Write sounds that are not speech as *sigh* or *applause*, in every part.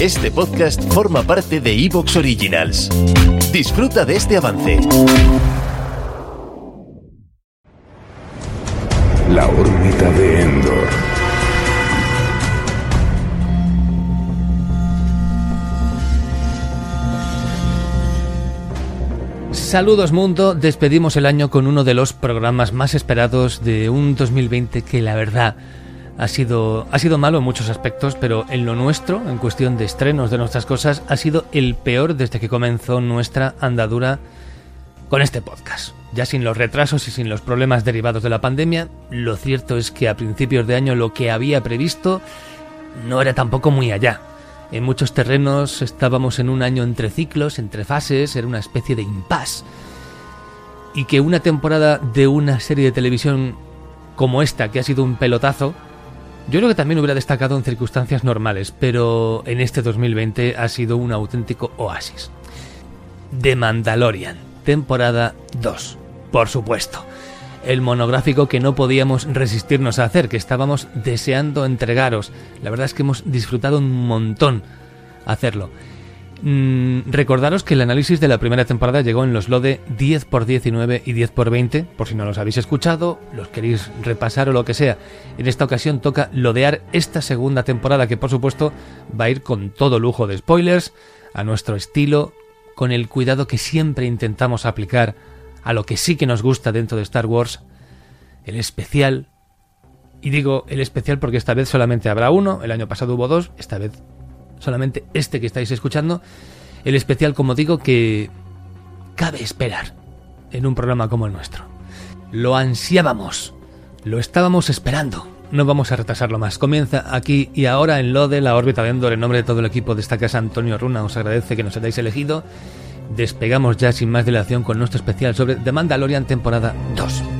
Este podcast forma parte de Evox Originals. Disfruta de este avance. La órbita de Endor. Saludos mundo, despedimos el año con uno de los programas más esperados de un 2020 que la verdad ha sido, ha sido malo en muchos aspectos, pero en lo nuestro, en cuestión de estrenos de nuestras cosas, ha sido el peor desde que comenzó nuestra andadura con este podcast. Ya sin los retrasos y sin los problemas derivados de la pandemia, lo cierto es que a principios de año lo que había previsto no era tampoco muy allá. En muchos terrenos estábamos en un año entre ciclos, entre fases, era una especie de impasse. Y que una temporada de una serie de televisión como esta, que ha sido un pelotazo, yo creo que también hubiera destacado en circunstancias normales, pero en este 2020 ha sido un auténtico oasis. The Mandalorian, temporada 2, por supuesto. El monográfico que no podíamos resistirnos a hacer, que estábamos deseando entregaros. La verdad es que hemos disfrutado un montón hacerlo. Mm, recordaros que el análisis de la primera temporada llegó en los LODE 10 x 19 y 10 x 20, por si no los habéis escuchado, los queréis repasar o lo que sea. En esta ocasión toca lodear esta segunda temporada que por supuesto va a ir con todo lujo de spoilers, a nuestro estilo, con el cuidado que siempre intentamos aplicar a lo que sí que nos gusta dentro de Star Wars, el especial. Y digo el especial porque esta vez solamente habrá uno, el año pasado hubo dos, esta vez solamente este que estáis escuchando. El especial, como digo, que cabe esperar en un programa como el nuestro. Lo ansiábamos, lo estábamos esperando. No vamos a retrasarlo más. Comienza aquí y ahora en lo de la órbita de Endor. En nombre de todo el equipo de esta casa, Antonio Runa os agradece que nos hayáis elegido. Despegamos ya sin más dilación con nuestro especial sobre The Mandalorian temporada 2.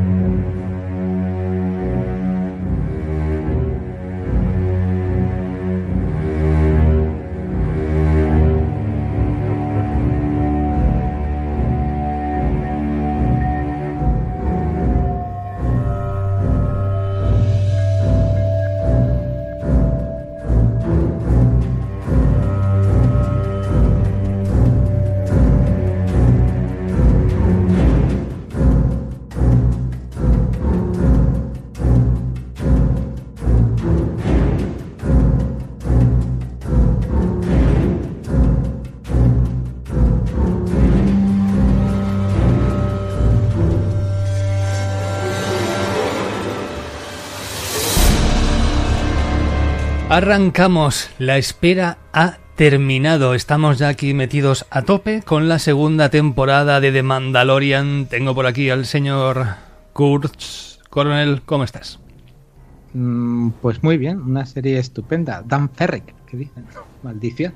Arrancamos, la espera ha terminado, estamos ya aquí metidos a tope con la segunda temporada de The Mandalorian. Tengo por aquí al señor Kurtz. Coronel, ¿cómo estás? Mm, pues muy bien, una serie estupenda. Dan Ferrick, ¿qué dicen? Maldición.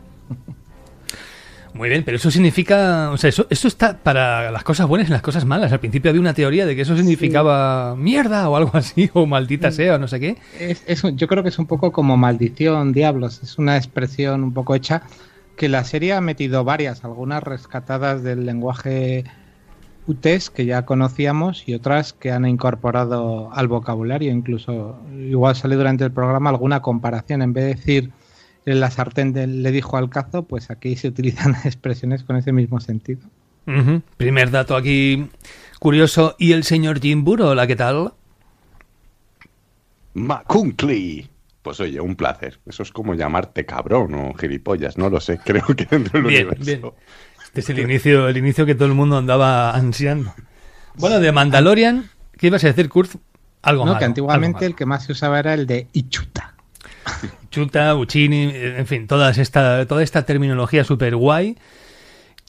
Muy bien, pero eso significa, o sea, eso, eso está para las cosas buenas y las cosas malas. Al principio había una teoría de que eso significaba mierda o algo así, o maldita sea, o no sé qué. Es, yo creo que es un poco como maldición, diablos. Es una expresión un poco hecha que la serie ha metido varias, algunas rescatadas del lenguaje UTES que ya conocíamos y otras que han incorporado al vocabulario. Incluso, igual sale durante el programa alguna comparación. En vez de decir la sartén de- le dijo al cazo, pues aquí se utilizan expresiones con ese mismo sentido. Primer dato aquí curioso. ¿Y el señor Jim Burrow, la qué tal? Macuncli. Pues oye, un placer. Eso es como llamarte cabrón o gilipollas, no lo sé. *laughs* Creo que dentro del Bien, universo. bien. Este es el inicio, el inicio que todo el mundo andaba ansiando. Bueno, de Mandalorian, ¿qué ibas a decir, Kurt? Algo No, malo, que antiguamente algo el que más se usaba era el de Ichuta. Chuta, Uccini, en fin, todas esta, toda esta terminología súper guay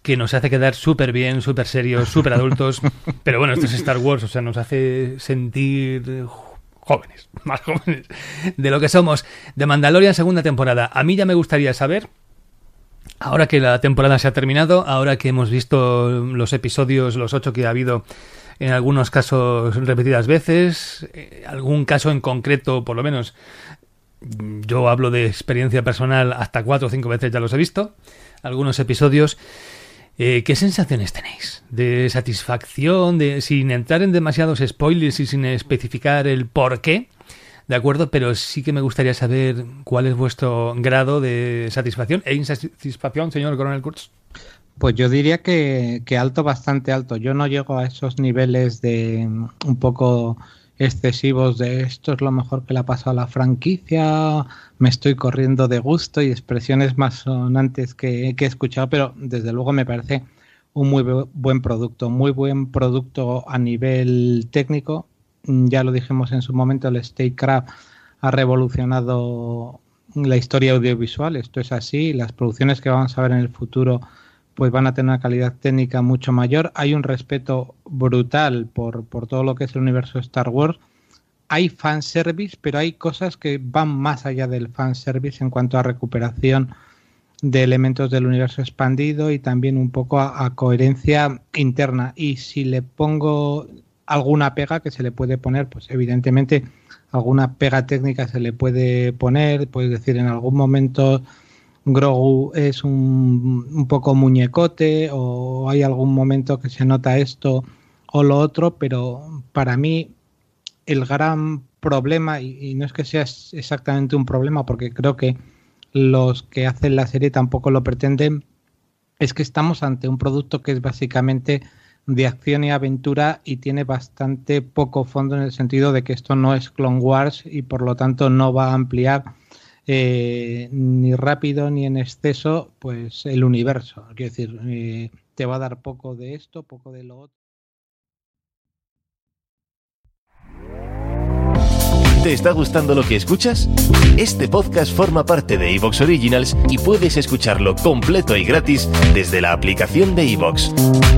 que nos hace quedar súper bien, súper serios, súper adultos. *laughs* Pero bueno, esto es Star Wars, o sea, nos hace sentir eh, jóvenes, *laughs* más jóvenes de lo que somos. De Mandalorian, segunda temporada. A mí ya me gustaría saber, ahora que la temporada se ha terminado, ahora que hemos visto los episodios, los ocho que ha habido en algunos casos repetidas veces, eh, algún caso en concreto, por lo menos, yo hablo de experiencia personal, hasta cuatro o cinco veces ya los he visto, algunos episodios. Eh, ¿Qué sensaciones tenéis? ¿De satisfacción? Sin entrar en demasiados spoilers y sin especificar el por qué, ¿de acuerdo? Pero sí que me gustaría saber cuál es vuestro grado de satisfacción e insatisfacción, señor Coronel Kurtz. Pues yo diría que, que alto, bastante alto. Yo no llego a esos niveles de mm, un poco excesivos de esto es lo mejor que le ha pasado a la franquicia, me estoy corriendo de gusto y expresiones más sonantes que, que he escuchado, pero desde luego me parece un muy bu- buen producto, muy buen producto a nivel técnico. Mm, Ya lo dijimos en su momento, el Statecraft ha revolucionado la historia audiovisual, esto es así, las producciones que vamos a ver en el futuro pues van a tener una calidad técnica mucho mayor. Hay un respeto brutal por, por todo lo que es el universo Star Wars. Hay fanservice, pero hay cosas que van más allá del fanservice en cuanto a recuperación de elementos del universo expandido y también un poco a, a coherencia interna. Y si le pongo alguna pega que se le puede poner, pues evidentemente alguna pega técnica se le puede poner, puedes decir en algún momento Grogu es un, un poco muñecote o hay algún momento que se nota esto o lo otro, pero para mí el gran problema, y, no es que sea exactamente un problema, porque creo que los que hacen la serie tampoco lo pretenden, es que estamos ante un producto que es básicamente de acción y aventura y tiene bastante poco fondo en el sentido de que esto no es Clone Wars y por lo tanto no va a ampliar eh, ni rápido ni en exceso pues el universo. Quiero decir, eh, te va a dar poco de esto, poco de lo otro. ¿Te está gustando lo que escuchas? Este podcast forma parte de Evox Originals y puedes escucharlo completo y gratis desde la aplicación de Evox.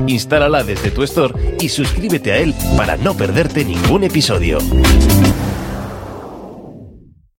Instálala desde tu store y suscríbete a él para no perderte ningún episodio.